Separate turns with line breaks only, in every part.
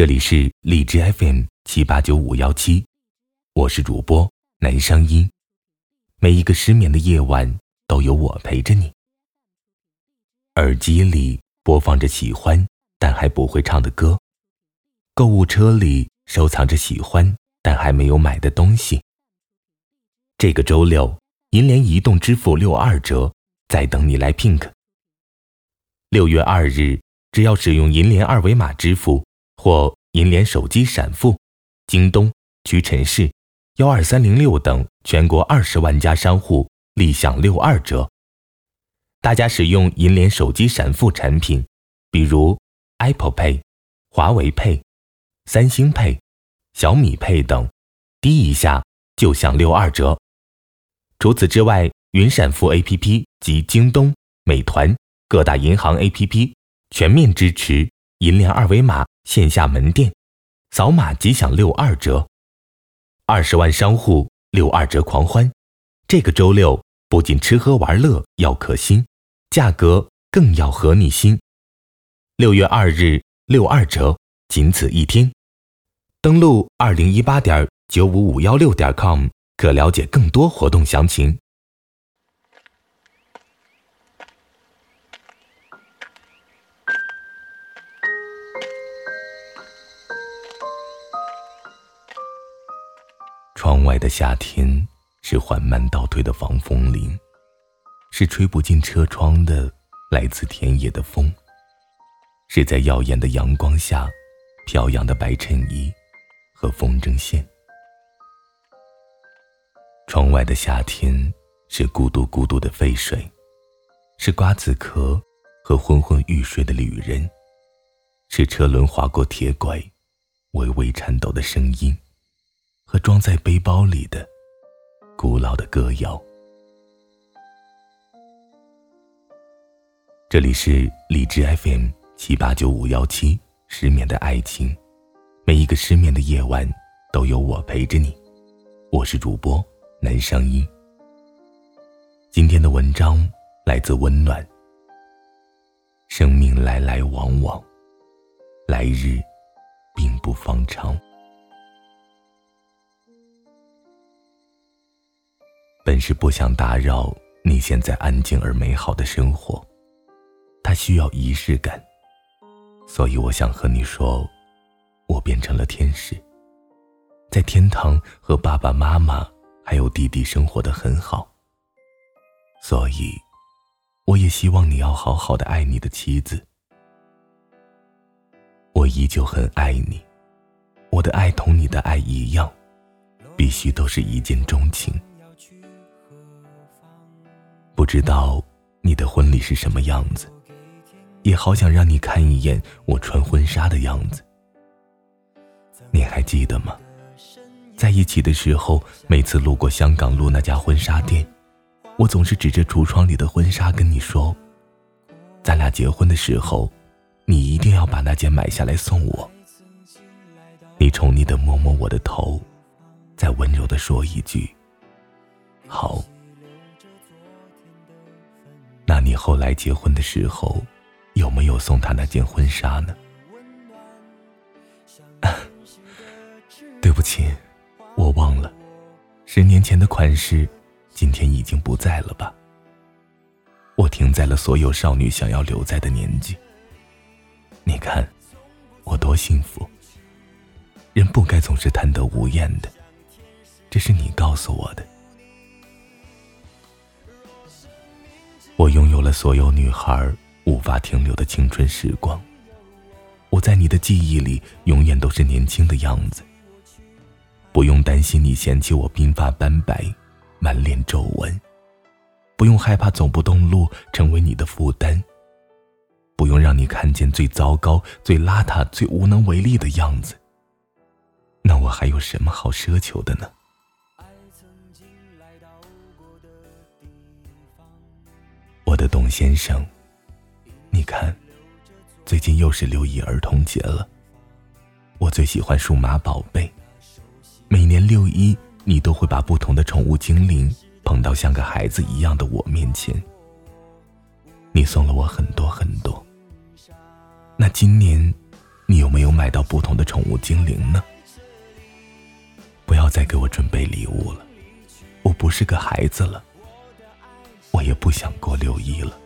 这里是荔枝 FM 七八九五幺七，我是主播南声音。每一个失眠的夜晚，都有我陪着你。耳机里播放着喜欢但还不会唱的歌，购物车里收藏着喜欢但还没有买的东西。这个周六，银联移动支付六二折，在等你来 pink。六月二日，只要使用银联二维码支付。或银联手机闪付，京东、屈臣氏、幺二三零六等全国二十万家商户立享六二折。大家使用银联手机闪付产品，比如 Apple Pay、华为 Pay、三星 Pay、小米 Pay 等，滴一下就享六二折。除此之外，云闪付 APP 及京东、美团各大银行 APP 全面支持银联二维码。线下门店，扫码即享六二折，二十万商户六二折狂欢。这个周六不仅吃喝玩乐要可心，价格更要合你心。六月二日六二折，仅此一天。登录二零一八点九五五幺六点 com，可了解更多活动详情。窗外的夏天是缓慢倒退的防风林，是吹不进车窗的来自田野的风，是在耀眼的阳光下飘扬的白衬衣和风筝线。窗外的夏天是咕嘟咕嘟的沸水，是瓜子壳和昏昏欲睡的旅人，是车轮划过铁轨微微颤抖的声音。和装在背包里的古老的歌谣。这里是荔枝 FM 七八九五幺七，失眠的爱情，每一个失眠的夜晚都有我陪着你。我是主播南声音。今天的文章来自温暖。生命来来往往，来日并不方长。本是不想打扰你现在安静而美好的生活，它需要仪式感，所以我想和你说，我变成了天使，在天堂和爸爸妈妈还有弟弟生活的很好。所以，我也希望你要好好的爱你的妻子。我依旧很爱你，我的爱同你的爱一样，必须都是一见钟情。不知道你的婚礼是什么样子，也好想让你看一眼我穿婚纱的样子。你还记得吗？在一起的时候，每次路过香港路那家婚纱店，我总是指着橱窗里的婚纱跟你说：“咱俩结婚的时候，你一定要把那件买下来送我。”你宠溺的摸摸我的头，再温柔的说一句：“好。”后来结婚的时候，有没有送她那件婚纱呢？对不起，我忘了，十年前的款式，今天已经不在了吧？我停在了所有少女想要留在的年纪。你看，我多幸福。人不该总是贪得无厌的，这是你告诉我的。我拥有了所有女孩无法停留的青春时光。我在你的记忆里永远都是年轻的样子。不用担心你嫌弃我鬓发斑白，满脸皱纹；不用害怕走不动路成为你的负担；不用让你看见最糟糕、最邋遢、最无能为力的样子。那我还有什么好奢求的呢？的董先生，你看，最近又是六一儿童节了。我最喜欢数码宝贝，每年六一，你都会把不同的宠物精灵捧到像个孩子一样的我面前。你送了我很多很多。那今年，你有没有买到不同的宠物精灵呢？不要再给我准备礼物了，我不是个孩子了，我也不想过六一了。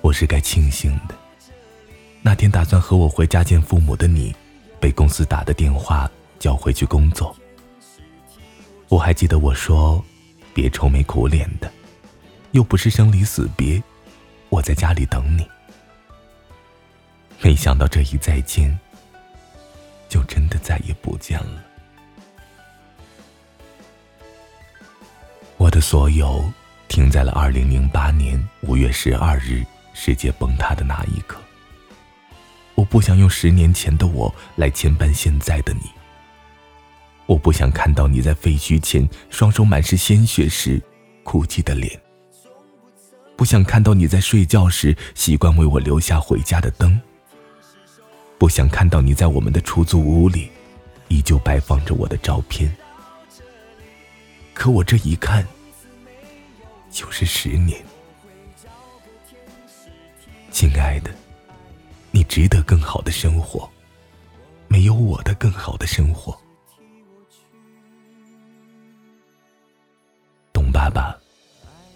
我是该庆幸的，那天打算和我回家见父母的你，被公司打的电话叫回去工作。我还记得我说，别愁眉苦脸的，又不是生离死别，我在家里等你。没想到这一再见，就真的再也不见了。我的所有停在了二零零八年五月十二日世界崩塌的那一刻。我不想用十年前的我来牵绊现在的你。我不想看到你在废墟前双手满是鲜血时哭泣的脸。不想看到你在睡觉时习惯为我留下回家的灯。不想看到你在我们的出租屋里，依旧摆放着我的照片。可我这一看，就是十年。亲爱的，你值得更好的生活，没有我的更好的生活。董爸爸，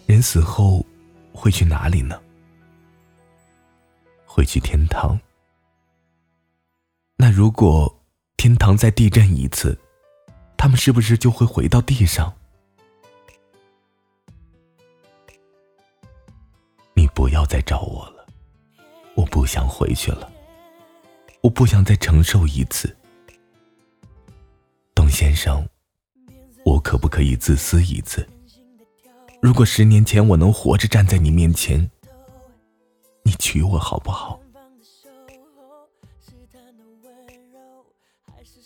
人死后会去哪里呢？会去天堂。那如果天堂再地震一次，他们是不是就会回到地上？不要再找我了，我不想回去了，我不想再承受一次。董先生，我可不可以自私一次？如果十年前我能活着站在你面前，你娶我好不好？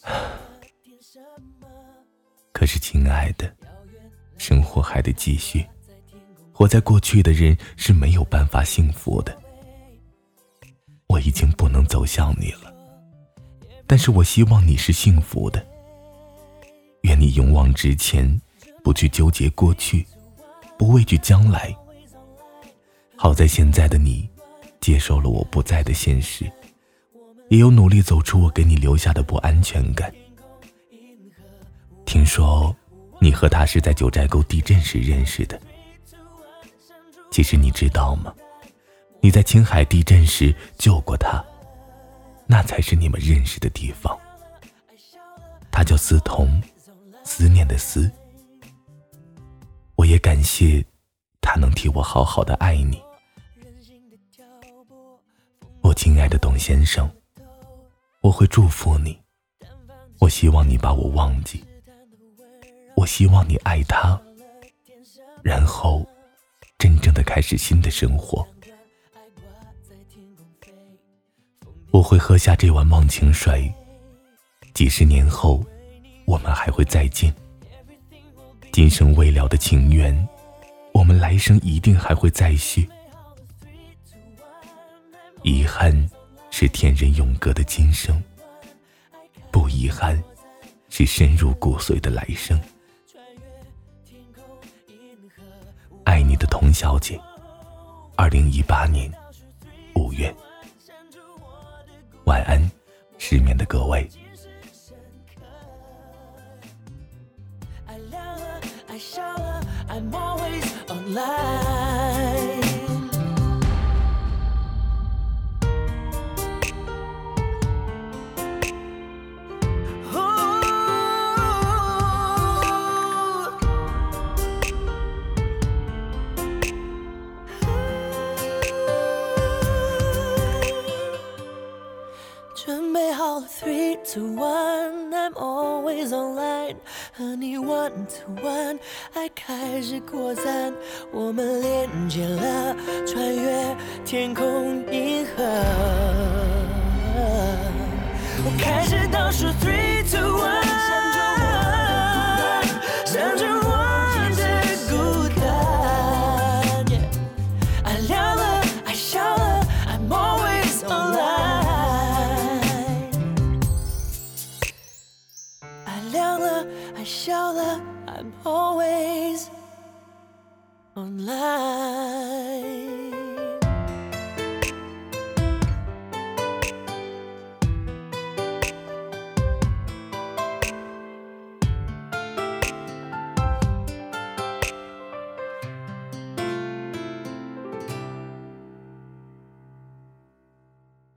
可是，亲爱的，生活还得继续。活在过去的人是没有办法幸福的。我已经不能走向你了，但是我希望你是幸福的。愿你勇往直前，不去纠结过去，不畏惧将来。好在现在的你，接受了我不在的现实，也有努力走出我给你留下的不安全感。听说，你和他是在九寨沟地震时认识的。其实你知道吗？你在青海地震时救过他，那才是你们认识的地方。他叫思彤，思念的思。我也感谢他能替我好好的爱你。我亲爱的董先生，我会祝福你。我希望你把我忘记。我希望你爱他，然后真正的开始新的生活。我会喝下这碗忘情水，几十年后，我们还会再见。今生未了的情缘，我们来生一定还会再续。遗憾是天人永隔的今生，不遗憾是深入骨髓的来生。爱你的童小姐，二零一八年五月。晚安，失眠的各位。
To one, I'm always online，和你 one to one，爱开始扩散，我们连接了，穿越天空银河。我开始倒数 three to one。